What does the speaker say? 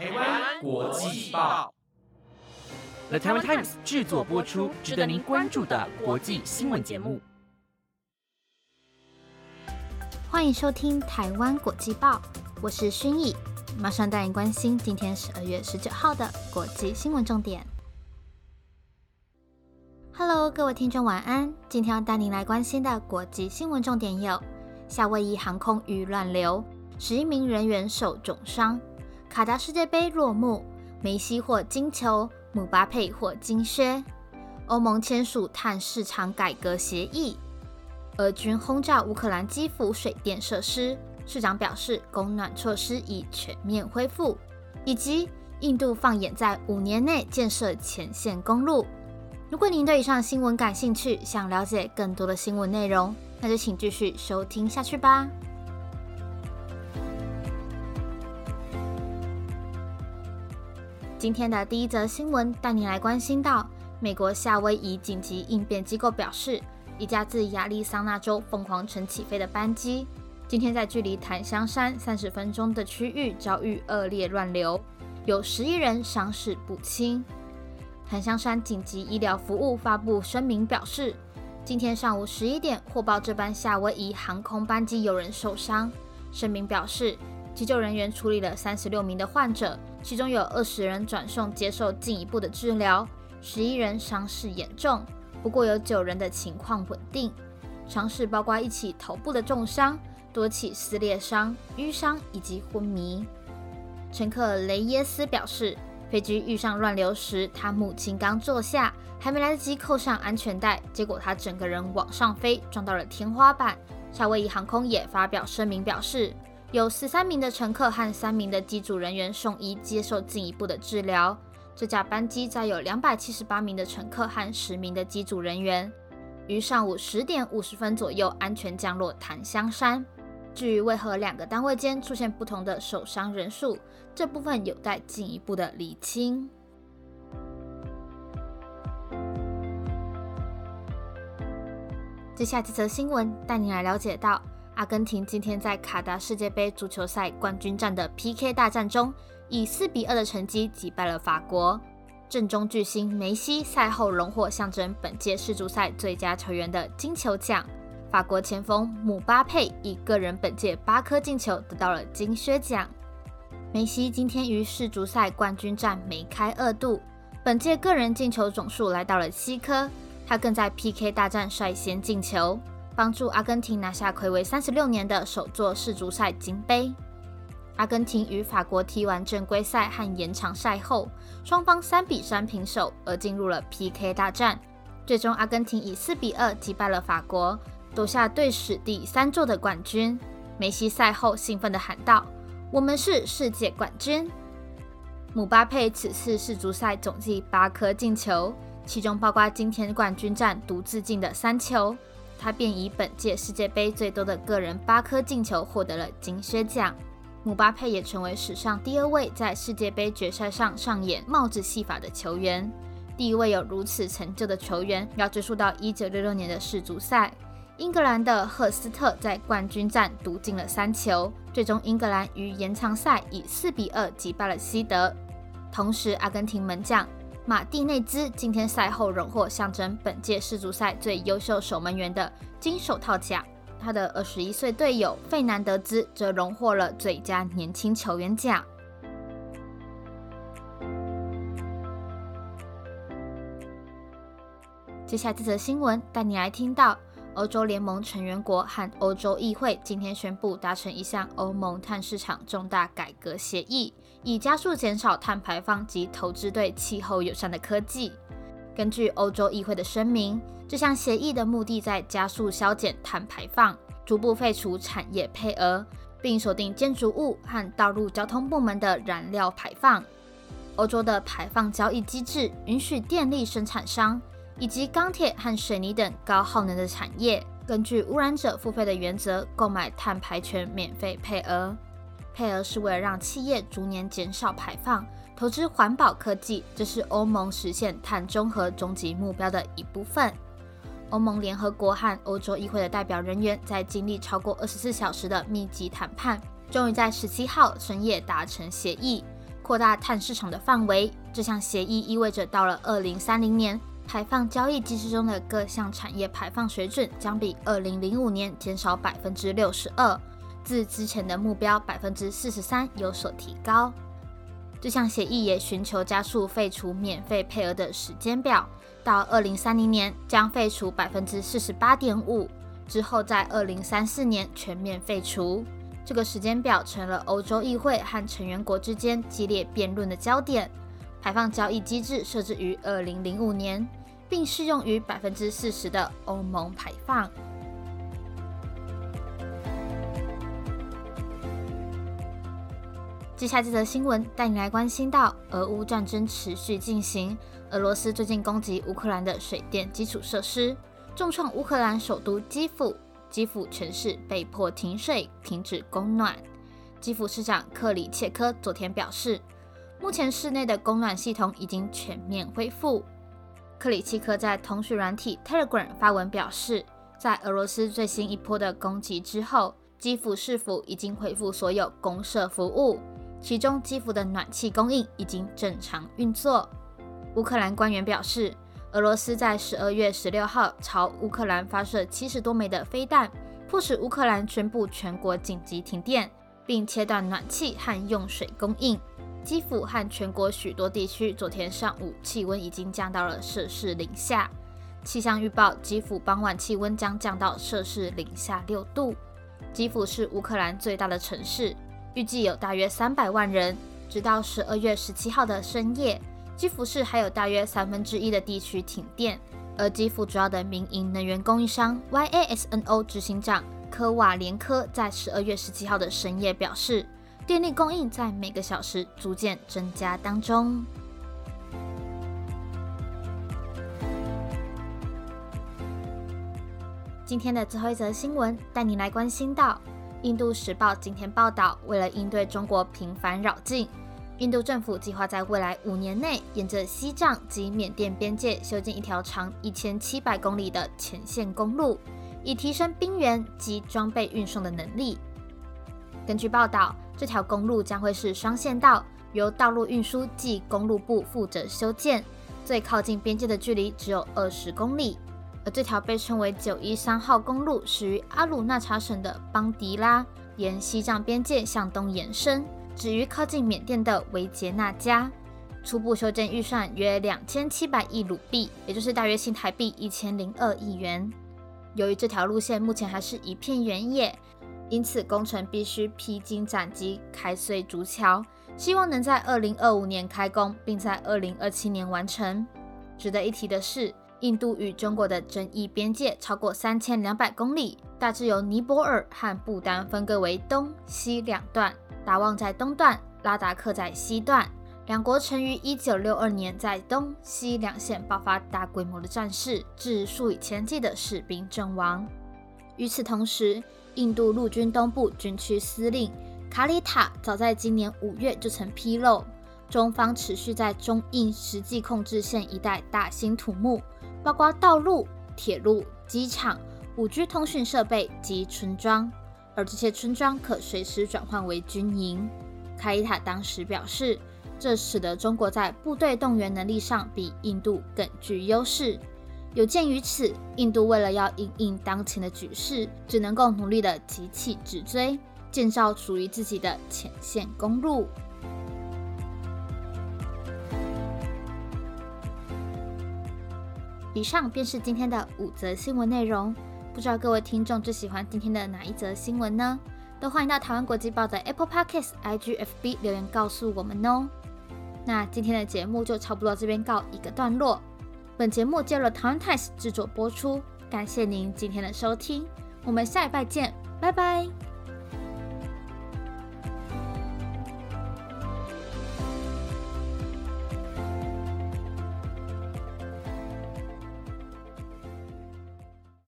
台湾国际报，The Taiwan Times 制作播出，值得您关注的国际新闻节目。欢迎收听台湾国际报，我是薰逸，马上带您关心今天十二月十九号的国际新闻重点。Hello，各位听众晚安。今天要带您来关心的国际新闻重点有：夏威夷航空遇乱流，十一名人员受重伤；卡达世界杯落幕，梅西获金球，姆巴佩获金靴；欧盟签署碳市场改革协议；俄军轰炸乌克兰基辅水电设施，市长表示供暖措施已全面恢复；以及印度放眼在五年内建设前线公路。如果您对以上新闻感兴趣，想了解更多的新闻内容，那就请继续收听下去吧。今天的第一则新闻带你来关心到，美国夏威夷紧急应变机构表示，一架自亚利桑那州凤凰城起飞的班机，今天在距离檀香山三十分钟的区域遭遇恶劣乱流，有十一人伤势不轻。檀香山紧急医疗服务发布声明表示，今天上午十一点获报这班夏威夷航空班机有人受伤。声明表示，急救人员处理了三十六名的患者，其中有二十人转送接受进一步的治疗，十一人伤势严重，不过有九人的情况稳定。伤势包括一起头部的重伤、多起撕裂伤、淤伤以及昏迷。乘客雷耶斯表示。飞机遇上乱流时，他母亲刚坐下，还没来得及扣上安全带，结果他整个人往上飞，撞到了天花板。夏威夷航空也发表声明表示，有十三名的乘客和三名的机组人员送医接受进一步的治疗。这架班机载有两百七十八名的乘客和十名的机组人员，于上午十点五十分左右安全降落檀香山。至于为何两个单位间出现不同的受伤人数，这部分有待进一步的厘清。接下这则新闻带你来了解到，阿根廷今天在卡达世界杯足球赛冠军战的 PK 大战中，以四比二的成绩击败了法国。阵中巨星梅西赛后荣获象征本届世足赛最佳球员的金球奖。法国前锋姆巴佩以个人本届八颗进球得到了金靴奖。梅西今天于世足赛冠军战梅开二度，本届个人进球总数来到了七颗。他更在 PK 大战率先进球，帮助阿根廷拿下魁违三十六年的首座世足赛金杯。阿根廷与法国踢完正规赛和延长赛后，双方三比三平手，而进入了 PK 大战。最终，阿根廷以四比二击败了法国。夺下队史第三座的冠军，梅西赛后兴奋地喊道：“我们是世界冠军！”姆巴佩此次世足赛总计八颗进球，其中包括今天冠军战独自进的三球，他便以本届世界杯最多的个人八颗进球获得了金靴奖。姆巴佩也成为史上第二位在世界杯决赛上上演帽子戏法的球员。第一位有如此成就的球员，要追溯到一九六六年的世足赛。英格兰的赫斯特在冠军战独进了三球，最终英格兰于延长赛以四比二击败了西德。同时，阿根廷门将马蒂内兹今天赛后荣获象征本届世足赛最优秀守门员的金手套奖，他的二十一岁队友费南德兹则荣获了最佳年轻球员奖。接下来这则新闻带你来听到。欧洲联盟成员国和欧洲议会今天宣布达成一项欧盟碳市场重大改革协议，以加速减少碳排放及投资对气候友善的科技。根据欧洲议会的声明，这项协议的目的在加速削减碳排放，逐步废除产业配额，并锁定建筑物和道路交通部门的燃料排放。欧洲的排放交易机制允许电力生产商。以及钢铁和水泥等高耗能的产业，根据污染者付费的原则购买碳排权免费配额。配额是为了让企业逐年减少排放，投资环保科技，这是欧盟实现碳中和终极目标的一部分。欧盟联合国和欧洲议会的代表人员在经历超过二十四小时的密集谈判，终于在十七号深夜达成协议。扩大碳市场的范围。这项协议意味着到了二零三零年，排放交易机制中的各项产业排放水准将比二零零五年减少百分之六十二，自之前的目标百分之四十三有所提高。这项协议也寻求加速废除免费配额的时间表，到二零三零年将废除百分之四十八点五，之后在二零三四年全面废除。这个时间表成了欧洲议会和成员国之间激烈辩论的焦点。排放交易机制设置于二零零五年，并适用于百分之四十的欧盟排放。接下来这则新闻带你来关心到，俄乌战争持续进行，俄罗斯最近攻击乌克兰的水电基础设施，重创乌克兰首都基辅。基辅全市被迫停水、停止供暖。基辅市长克里切科昨天表示，目前市内的供暖系统已经全面恢复。克里切科在通讯软体 Telegram 发文表示，在俄罗斯最新一波的攻击之后，基辅市府已经恢复所有公社服务，其中基辅的暖气供应已经正常运作。乌克兰官员表示。俄罗斯在十二月十六号朝乌克兰发射七十多枚的飞弹，迫使乌克兰宣布全国紧急停电，并切断暖气和用水供应。基辅和全国许多地区昨天上午气温已经降到了摄氏零下。气象预报，基辅傍晚气温将降到摄氏零下六度。基辅是乌克兰最大的城市，预计有大约三百万人。直到十二月十七号的深夜。基辅市还有大约三分之一的地区停电，而基辅主要的民营能源供应商 YASNO 执行长科瓦连科在十二月十七号的深夜表示，电力供应在每个小时逐渐增加当中。今天的最后一则新闻，带你来关心到，印度时报今天报道，为了应对中国频繁扰境。印度政府计划在未来五年内，沿着西藏及缅甸边界修建一条长一千七百公里的前线公路，以提升兵员及装备运送的能力。根据报道，这条公路将会是双线道，由道路运输及公路部负责修建，最靠近边界的距离只有二十公里。而这条被称为九一三号公路，始于阿鲁纳查省的邦迪拉，沿西藏边界向东延伸。止于靠近缅甸的维杰纳加，初步修建预算约两千七百亿卢币，也就是大约新台币一千零二亿元。由于这条路线目前还是一片原野，因此工程必须披荆斩棘，开碎竹桥，希望能在二零二五年开工，并在二零二七年完成。值得一提的是，印度与中国的争议边界超过三千两百公里，大致由尼泊尔和不丹分割为东西两段。达旺在东段，拉达克在西段。两国曾于1962年在东西两线爆发大规模的战事，致数以千计的士兵阵亡。与此同时，印度陆军东部军区司令卡里塔早在今年五月就曾披露，中方持续在中印实际控制线一带大兴土木，包括道路、铁路、机场、5G 通讯设备及村庄。而这些村庄可随时转换为军营。卡里塔当时表示，这使得中国在部队动员能力上比印度更具优势。有鉴于此，印度为了要应应当前的局势，只能够努力的急起直追，建造属于自己的前线公路。以上便是今天的五则新闻内容。不知道各位听众最喜欢今天的哪一则新闻呢？都欢迎到台湾国际报的 Apple Podcasts、IGFB 留言告诉我们哦。那今天的节目就差不多这边告一个段落。本节目由了台湾 Times 制作播出，感谢您今天的收听，我们下一拜见，拜拜。